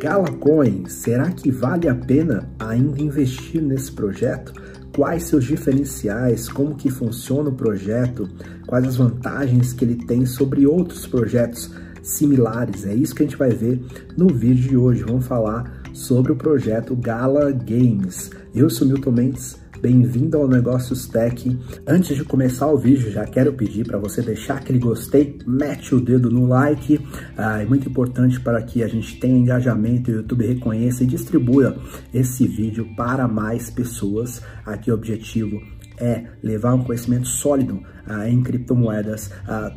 Galacoin, será que vale a pena ainda investir nesse projeto? Quais seus diferenciais, como que funciona o projeto, quais as vantagens que ele tem sobre outros projetos similares. É isso que a gente vai ver no vídeo de hoje. Vamos falar sobre o projeto Gala Games. Eu sou Milton Mendes, bem-vindo ao Negócios Tech. Antes de começar o vídeo, já quero pedir para você deixar aquele gostei, mete o dedo no like, ah, é muito importante para que a gente tenha engajamento e o YouTube reconheça e distribua esse vídeo para mais pessoas. Aqui o objetivo é levar um conhecimento sólido ah, em criptomoedas, ah,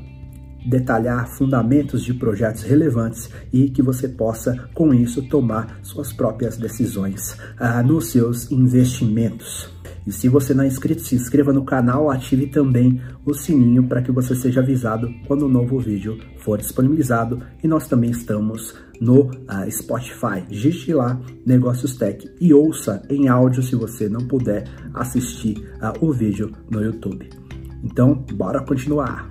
detalhar fundamentos de projetos relevantes e que você possa, com isso, tomar suas próprias decisões ah, nos seus investimentos. E se você não é inscrito, se inscreva no canal, ative também o sininho para que você seja avisado quando um novo vídeo for disponibilizado. E nós também estamos no uh, Spotify. Digite lá Negócios Tech e ouça em áudio se você não puder assistir uh, o vídeo no YouTube. Então, bora continuar.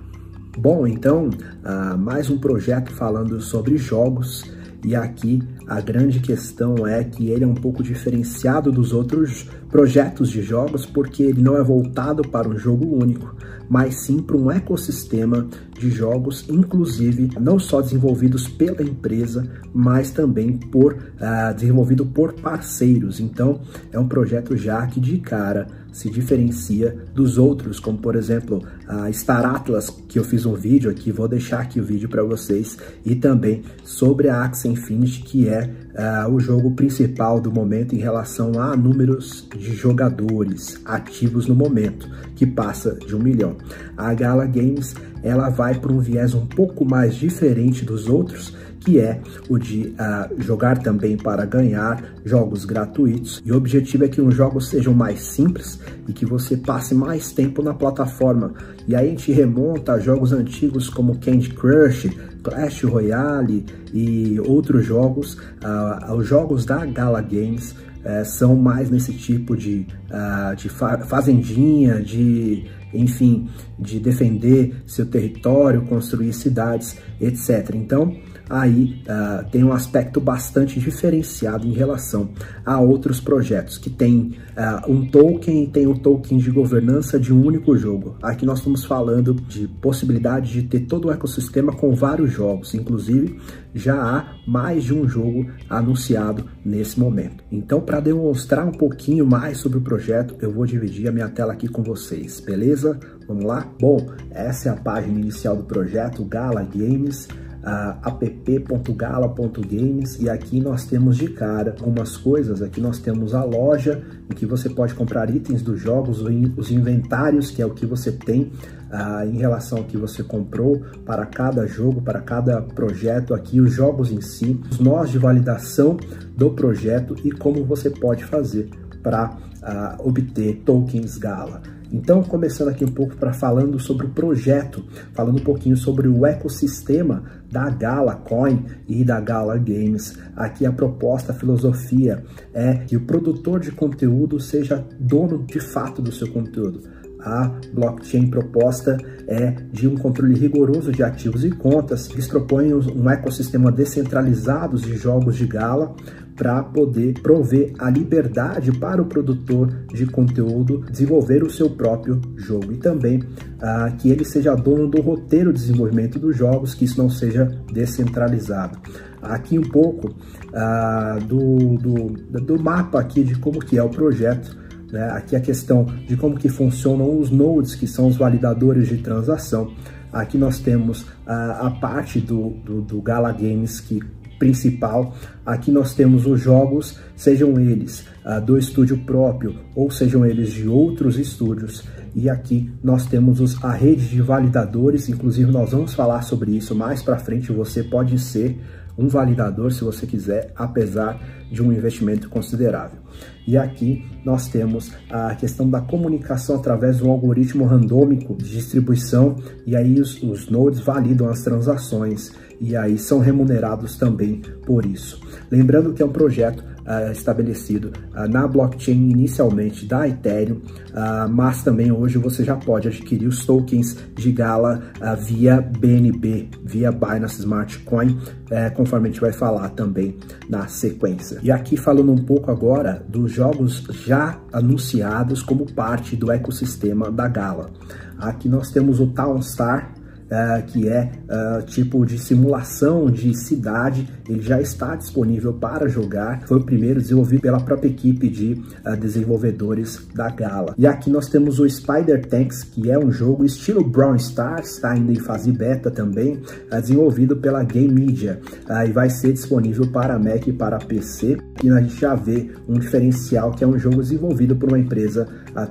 Bom, então, uh, mais um projeto falando sobre jogos e aqui a grande questão é que ele é um pouco diferenciado dos outros projetos de jogos porque ele não é voltado para um jogo único, mas sim para um ecossistema de jogos, inclusive não só desenvolvidos pela empresa, mas também por uh, desenvolvido por parceiros. Então é um projeto já que de cara se diferencia dos outros, como por exemplo a Star Atlas, que eu fiz um vídeo aqui, vou deixar aqui o vídeo para vocês, e também sobre a Axie Infinity, que é uh, o jogo principal do momento em relação a números de jogadores ativos no momento, que passa de um milhão. A Gala Games ela vai para um viés um pouco mais diferente dos outros, que é o de uh, jogar também para ganhar jogos gratuitos. E o objetivo é que os jogos sejam mais simples e que você passe mais tempo na plataforma. E aí a gente remonta a jogos antigos como Candy Crush, Clash Royale e outros jogos. Uh, os jogos da Gala Games uh, são mais nesse tipo de, uh, de fa fazendinha, de enfim, de defender seu território, construir cidades, etc. Então, aí uh, tem um aspecto bastante diferenciado em relação a outros projetos que tem uh, um token e tem um token de governança de um único jogo. Aqui nós estamos falando de possibilidade de ter todo o ecossistema com vários jogos, inclusive já há mais de um jogo anunciado nesse momento. Então, para demonstrar um pouquinho mais sobre o projeto, eu vou dividir a minha tela aqui com vocês, beleza? Vamos lá? Bom, essa é a página inicial do projeto Gala Games app.gala.games e aqui nós temos de cara algumas coisas. Aqui nós temos a loja em que você pode comprar itens dos jogos, os inventários, que é o que você tem uh, em relação ao que você comprou para cada jogo, para cada projeto aqui, os jogos em si, os nós de validação do projeto e como você pode fazer para uh, obter tokens Gala. Então, começando aqui um pouco para falando sobre o projeto, falando um pouquinho sobre o ecossistema da Gala Coin e da Gala Games. Aqui a proposta, a filosofia é que o produtor de conteúdo seja dono de fato do seu conteúdo. A blockchain proposta é de um controle rigoroso de ativos e contas. Eles propõem um ecossistema descentralizado de jogos de gala para poder prover a liberdade para o produtor de conteúdo desenvolver o seu próprio jogo e também ah, que ele seja dono do roteiro de desenvolvimento dos jogos, que isso não seja descentralizado. Aqui um pouco ah, do, do, do mapa aqui de como que é o projeto né? Aqui a questão de como que funcionam os nodes, que são os validadores de transação. Aqui nós temos a, a parte do, do, do Gala Games que principal. Aqui nós temos os jogos, sejam eles uh, do estúdio próprio ou sejam eles de outros estúdios. E aqui nós temos os, a rede de validadores, inclusive nós vamos falar sobre isso mais para frente. Você pode ser um validador se você quiser, apesar de um investimento considerável. E aqui nós temos a questão da comunicação através de um algoritmo randômico de distribuição, e aí os, os nodes validam as transações e aí são remunerados também por isso. Lembrando que é um projeto uh, estabelecido uh, na blockchain inicialmente da Ethereum, uh, mas também hoje você já pode adquirir os tokens de Gala via BNB, via Binance Smart Coin, eh, conforme a gente vai falar também na sequência. E aqui falando um pouco agora dos jogos já anunciados como parte do ecossistema da Gala. Aqui nós temos o Town Star, uh, que é uh, tipo de simulação de cidade, ele já está disponível para jogar. Foi o primeiro desenvolvido pela própria equipe de uh, desenvolvedores da Gala. E aqui nós temos o Spider Tanks, que é um jogo estilo Brown Stars, está ainda em fase beta também, desenvolvido pela Game Media e vai ser disponível para Mac e para PC. E a gente já vê um diferencial que é um jogo desenvolvido por uma empresa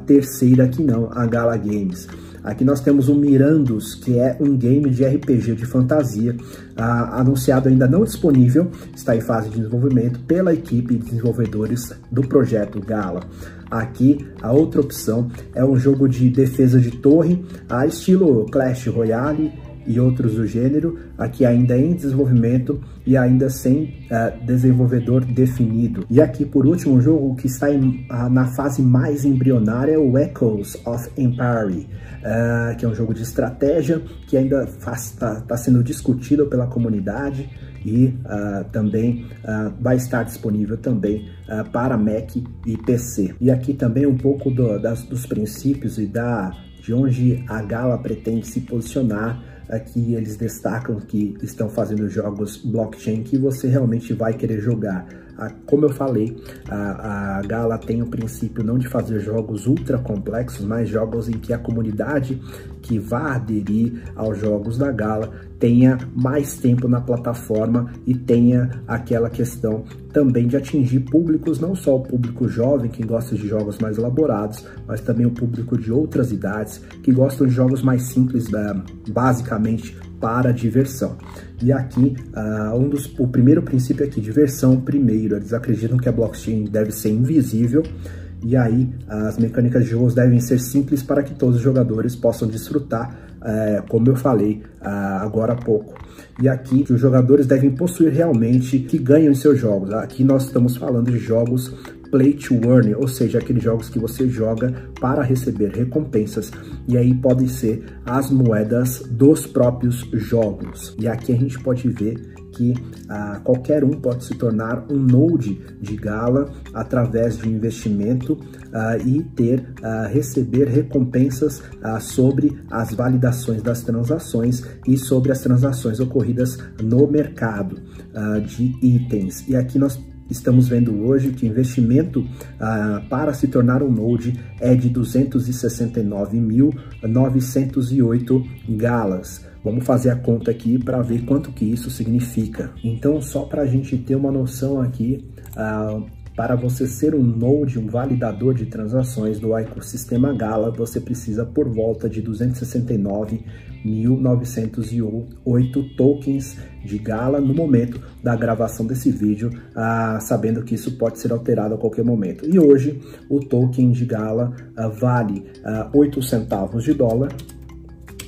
terceira que não a Gala Games. Aqui nós temos o Mirandos, que é um game de RPG de fantasia, ah, anunciado ainda não disponível, está em fase de desenvolvimento pela equipe de desenvolvedores do projeto Gala. Aqui, a outra opção é um jogo de defesa de torre, a estilo Clash Royale, e outros do gênero, aqui ainda em desenvolvimento e ainda sem uh, desenvolvedor definido. E aqui, por último, um jogo que está em, uh, na fase mais embrionária, o Echoes of Empire, uh, que é um jogo de estratégia que ainda está tá sendo discutido pela comunidade e também vai estar disponível também para Mac e PC. E aqui também um pouco do, das, dos princípios e da de onde a Gala pretende se posicionar Aqui eles destacam que estão fazendo jogos blockchain que você realmente vai querer jogar. Como eu falei, a, a Gala tem o princípio não de fazer jogos ultra complexos, mas jogos em que a comunidade que vá aderir aos jogos da Gala tenha mais tempo na plataforma e tenha aquela questão também de atingir públicos, não só o público jovem que gosta de jogos mais elaborados, mas também o público de outras idades que gostam de jogos mais simples, basicamente para diversão. E aqui, uh, um dos, o primeiro princípio aqui, diversão primeiro. Eles acreditam que a blockchain deve ser invisível e aí as mecânicas de jogos devem ser simples para que todos os jogadores possam desfrutar, uh, como eu falei uh, agora há pouco. E aqui os jogadores devem possuir realmente que ganham em seus jogos. Aqui nós estamos falando de jogos play to earn, ou seja, aqueles jogos que você joga para receber recompensas, e aí podem ser as moedas dos próprios jogos. E aqui a gente pode ver que ah, qualquer um pode se tornar um node de Gala através de investimento ah, e ter ah, receber recompensas ah, sobre as validações das transações e sobre as transações ocorridas no mercado ah, de itens. E aqui nós Estamos vendo hoje que o investimento ah, para se tornar um Node é de 269.908 galas. Vamos fazer a conta aqui para ver quanto que isso significa. Então, só para a gente ter uma noção aqui, ah, para você ser um node, um validador de transações do ecossistema Gala, você precisa por volta de 269.908 tokens de Gala no momento da gravação desse vídeo, ah, sabendo que isso pode ser alterado a qualquer momento. E hoje o token de Gala ah, vale ah, 8 centavos de dólar,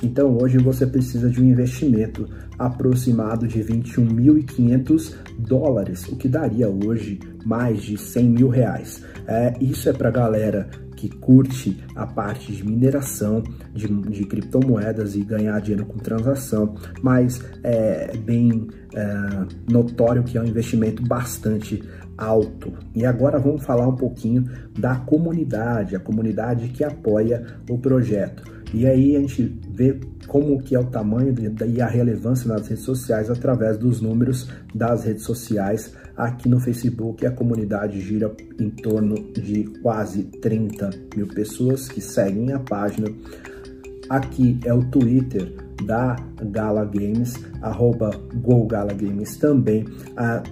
então hoje você precisa de um investimento aproximado de 21.500 dólares, o que daria hoje mais de 100 mil reais. É, isso é para galera que curte a parte de mineração de, de, criptomoedas e ganhar dinheiro com transação, mas é bem é, notório que é um investimento bastante alto. E agora vamos falar um pouquinho da comunidade, a comunidade que apoia o projeto. E aí a gente vê como que é o tamanho e a relevância nas redes sociais através dos números das redes sociais. Aqui no Facebook a comunidade gira em torno de quase 30 mil pessoas que seguem a página. Aqui é o Twitter da Gala Games, arroba GoGalaGames também, a,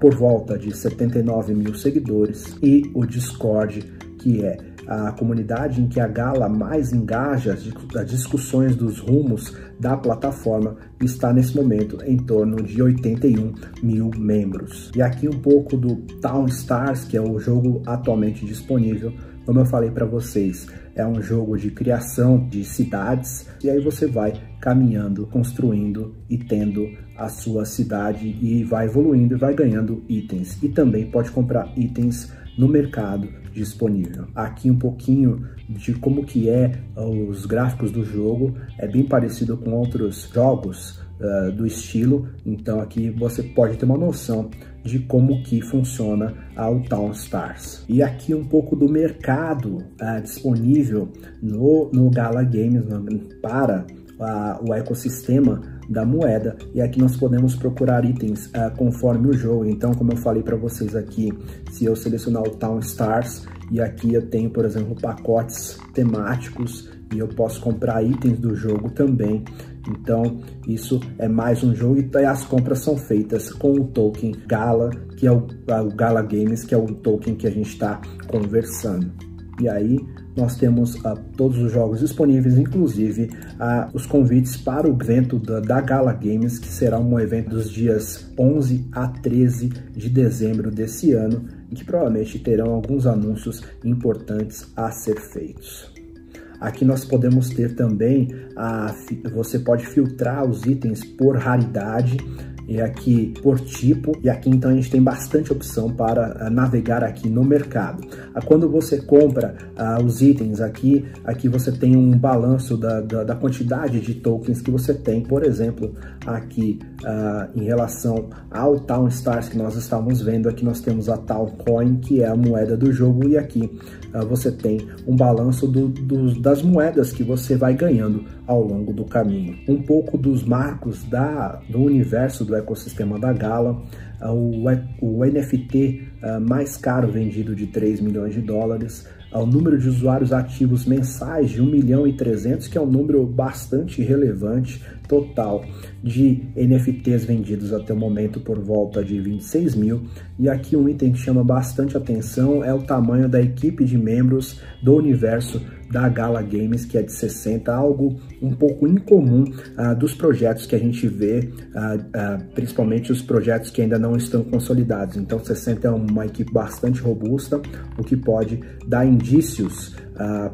por volta de 79 mil seguidores, e o Discord, que é a comunidade em que a Gala mais engaja as discussões dos rumos da plataforma está nesse momento em torno de 81 mil membros. E aqui um pouco do Town Stars, que é o jogo atualmente disponível Como eu falei para vocês, é um jogo de criação de cidades e aí você vai caminhando, construindo e tendo a sua cidade e vai evoluindo e vai ganhando itens. E também pode comprar itens no mercado disponível. Aqui um pouquinho de como que é os gráficos do jogo, é bem parecido com outros jogos uh, do estilo, então aqui você pode ter uma noção de como que funciona o Town Stars. E aqui um pouco do mercado uh, disponível no, no Gala Games para uh, o ecossistema da moeda e aqui nós podemos procurar itens uh, conforme o jogo. Então, como eu falei para vocês aqui, se eu selecionar o Town Stars e aqui eu tenho, por exemplo, pacotes temáticos e eu posso comprar itens do jogo também. Então, isso é mais um jogo e as compras são feitas com o token Gala, que é o, o Gala Games, que é o token que a gente está conversando. E aí, nós temos uh, todos os jogos disponíveis, inclusive uh, os convites para o evento da, da, Gala Games, que será um evento dos dias 11 a 13 de dezembro desse ano, em que provavelmente terão alguns anúncios importantes a ser feitos. Aqui nós podemos ter também, a, você pode filtrar os itens por raridade, e aqui por tipo, e aqui então a gente tem bastante opção para uh, navegar aqui no mercado. Uh, quando você compra uh, os itens aqui, aqui você tem um balanço da, da, da, quantidade de tokens que você tem, por exemplo, aqui em relação ao Town Stars que nós estamos vendo, aqui nós temos a Town Coin, que é a moeda do jogo, e aqui você tem um balanço do, do, das moedas que você vai ganhando ao longo do caminho. Um pouco dos marcos da, do universo do ecossistema da Gala, o, o NFT uh, mais caro vendido de 3 milhões de dólares, ao número de usuários ativos mensais de 1 milhão e 300, que é um número bastante relevante, total de NFTs vendidos até o momento por volta de 26 mil. E aqui um item que chama bastante atenção é o tamanho da equipe de membros do universo da Gala Games, que é de 60, algo um pouco incomum uh, dos projetos que a gente vê, uh, uh, principalmente os projetos que ainda não estão consolidados. Então, 60 é uma equipe bastante robusta, o que pode dar indícios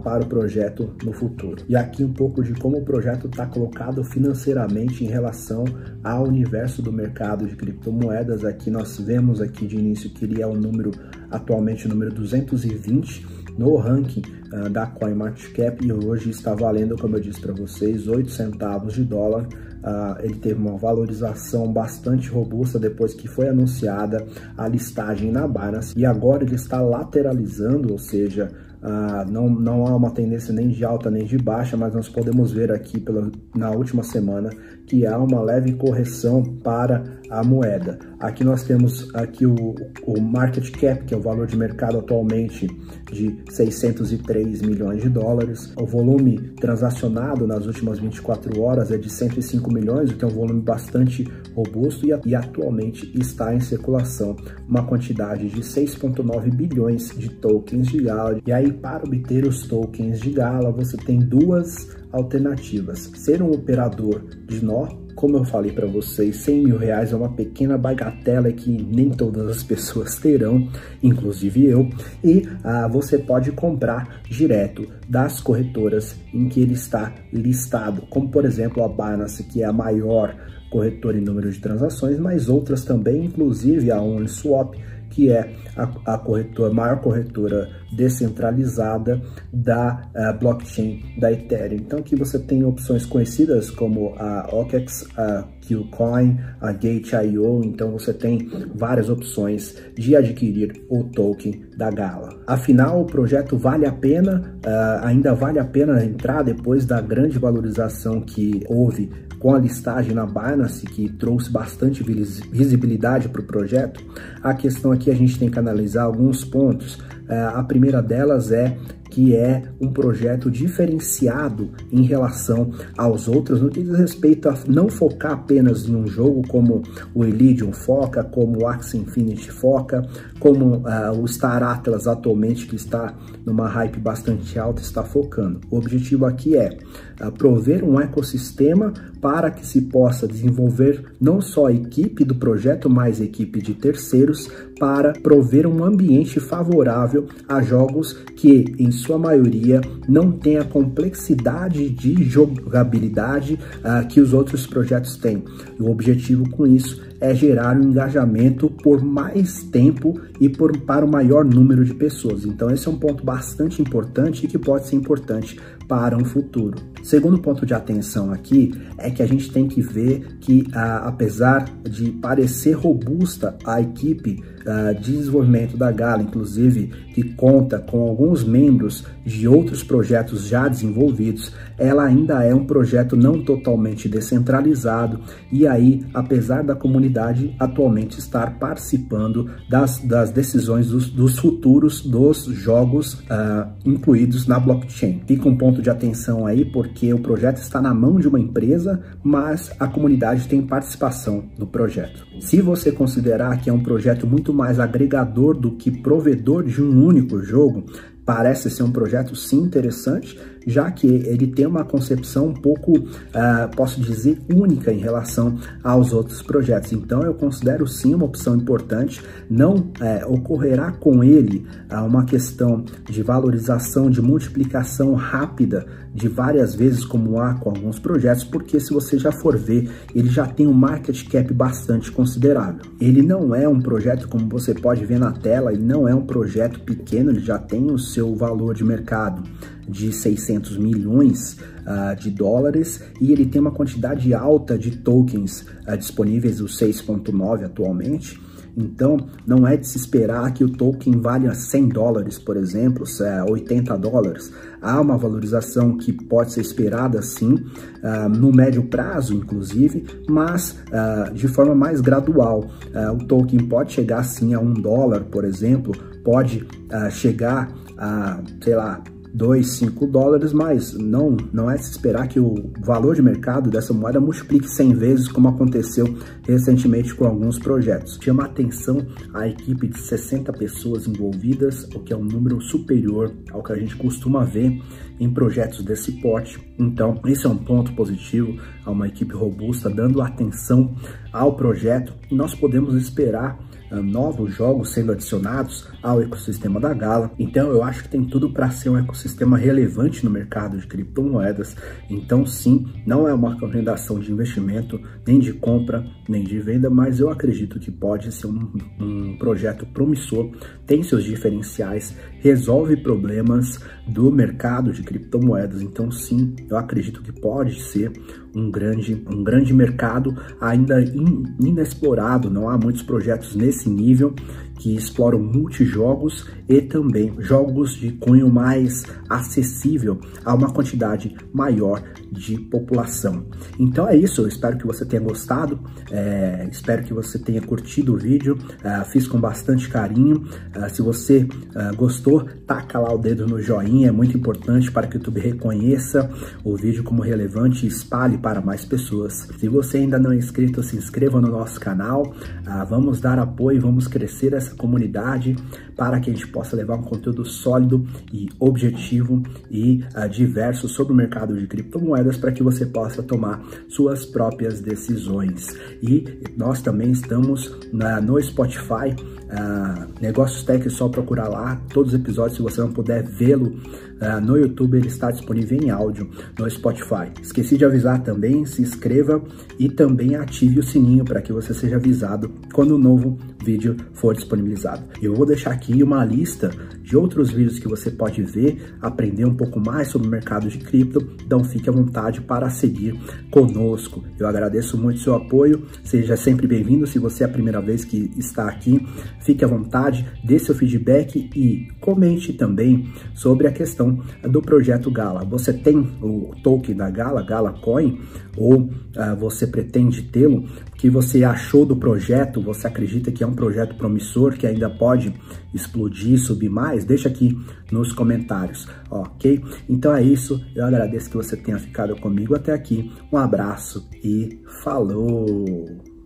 para o projeto no futuro. E aqui um pouco de como o projeto está colocado financeiramente em relação ao universo do mercado de criptomoedas. Aqui nós vemos aqui de início que ele é o número, atualmente o número 220 no ranking uh, da CoinMarketCap e hoje está valendo, como eu disse para vocês, 8 centavos de dólar. Uh, ele teve uma valorização bastante robusta depois que foi anunciada a listagem na Binance e agora ele está lateralizando, ou seja, ah, não, não há uma tendência nem de alta nem de baixa, mas nós podemos ver aqui pela, na última semana que há uma leve correção para a moeda. Aqui nós temos aqui o, o market cap, que é o valor de mercado atualmente de 603 milhões de dólares. O volume transacionado nas últimas 24 horas é de 105 milhões, o que é um volume bastante robusto e, e atualmente está em circulação uma quantidade de 6,9 bilhões de tokens de Gala. E aí, para obter os tokens de Gala, você tem duas alternativas. Ser um operador de nó, como eu falei para vocês, 100 mil reais é uma pequena bagatela que nem todas as pessoas terão, inclusive eu, e ah, você pode comprar direto das corretoras em que ele está listado, como por exemplo a Binance, que é a maior corretora em número de transações, mas outras também, inclusive a Uniswap, que é a, a corretora, maior corretora descentralizada da uh, blockchain da Ethereum. Então aqui você tem opções conhecidas como a OKEx, a Qcoin, a Gate.io, então você tem várias opções de adquirir o token da Gala. Afinal, o projeto vale a pena, uh, ainda vale a pena entrar depois da grande valorização que houve com a listagem na Binance, que trouxe bastante visibilidade para o projeto, a questão aqui a gente tem que analisar alguns pontos. É, a primeira delas é que é um projeto diferenciado em relação aos outros no que diz respeito a não focar apenas em um jogo como o Elysium foca, como o Axie Infinity foca, como uh, o Star Atlas atualmente que está numa hype bastante alta está focando. O objetivo aqui é prover um ecossistema para que se possa desenvolver não só a equipe do projeto, mas a equipe de terceiros para prover um ambiente favorável a jogos que, em sua maioria, não tem a complexidade de jogabilidade uh, que os outros projetos têm. O objetivo com isso é gerar um engajamento por mais tempo e por, para o maior número de pessoas. Então, esse é um ponto bastante importante e que pode ser importante para um futuro. Segundo ponto de atenção aqui é que a gente tem que ver que, ah, apesar de parecer robusta a equipe de desenvolvimento da Gala, inclusive que conta com alguns membros de outros projetos já desenvolvidos, ela ainda é um projeto não totalmente descentralizado e aí, apesar da comunidade atualmente estar participando das, das decisões dos, dos futuros dos jogos uh, incluídos na blockchain. Fica um ponto de atenção aí porque o projeto está na mão de uma empresa, mas a comunidade tem participação no projeto. Se você considerar que é um projeto muito mais agregador do que provedor de um único jogo, parece ser um projeto sim interessante, já que ele tem uma concepção um pouco, uh, posso dizer, única em relação aos outros projetos. Então eu considero sim uma opção importante. Não uh, ocorrerá com ele uh, uma questão de valorização, de multiplicação rápida de várias vezes, como há com alguns projetos, porque se você já for ver, ele já tem um market cap bastante considerável. Ele não é um projeto, como você pode ver na tela, ele não é um projeto pequeno, ele já tem o seu valor de mercado de 600 milhões uh, de dólares e ele tem uma quantidade alta de tokens uh, disponíveis, os 6.9 atualmente. Então, não é de se esperar que o token valha 100 dólares, por exemplo, 80 dólares. Há uma valorização que pode ser esperada, sim, uh, no médio prazo, inclusive, mas de forma mais gradual. O token pode chegar, sim, a um dólar, por exemplo, pode chegar a, sei lá, 2, 5 dólares, mas não, não é se esperar que o valor de mercado dessa moeda multiplique 100 vezes, como aconteceu recentemente com alguns projetos. Chama atenção a equipe de 60 pessoas envolvidas, o que é um número superior ao que a gente costuma ver em projetos desse porte. Então, esse é um ponto positivo, a uma equipe robusta dando atenção ao projeto e nós podemos esperar novos jogos sendo adicionados ao ecossistema da Gala. Então eu acho que tem tudo para ser um ecossistema relevante no mercado de criptomoedas. Então sim, não é uma recomendação de investimento, nem de compra, nem de venda, mas eu acredito que pode ser um, um projeto promissor, tem seus diferenciais, resolve problemas do mercado de criptomoedas. Então sim, eu acredito que pode ser um grande, um grande mercado ainda in, inexplorado. Não há muitos projetos nesse nível que exploram multijogos e também jogos de cunho mais acessível a uma quantidade maior de população. Então é isso, eu espero que você tenha gostado, é, espero que você tenha curtido o vídeo, é, fiz com bastante carinho. É, se você é, gostou, taca lá o dedo no joinha, é muito importante para que o YouTube reconheça o vídeo como relevante e espalhe para mais pessoas. Se você ainda não é inscrito, se inscreva no nosso canal, é, vamos dar apoio, vamos crescer essa comunidade para que a gente possa levar um conteúdo sólido e objetivo e uh, diverso sobre o mercado de criptomoedas para que você possa tomar suas próprias decisões. E nós também estamos na, no Spotify, uh, Negócios Tech, é só procurar lá todos os episódios, se você não puder vê-lo uh, no YouTube, ele está disponível em áudio no Spotify. Esqueci de avisar também, se inscreva e também ative o sininho para que você seja avisado quando um novo vídeo for disponibilizado. Eu vou deixar aqui uma lista de outros vídeos que você pode ver, aprender um pouco mais sobre o mercado de cripto, então fique à vontade para seguir conosco. Eu agradeço muito seu apoio, seja sempre bem-vindo. Se você é a primeira vez que está aqui, fique à vontade, dê seu feedback e comente também sobre a questão do projeto Gala. Você tem o token da Gala, Gala Coin, ou uh, você pretende tê-lo? O que você achou do projeto? Você acredita que é um projeto promissor que ainda pode explodir, subir mais? Deixa aqui nos comentários, ok? Então é isso, eu agradeço que você tenha ficado comigo até aqui. Um abraço e falou!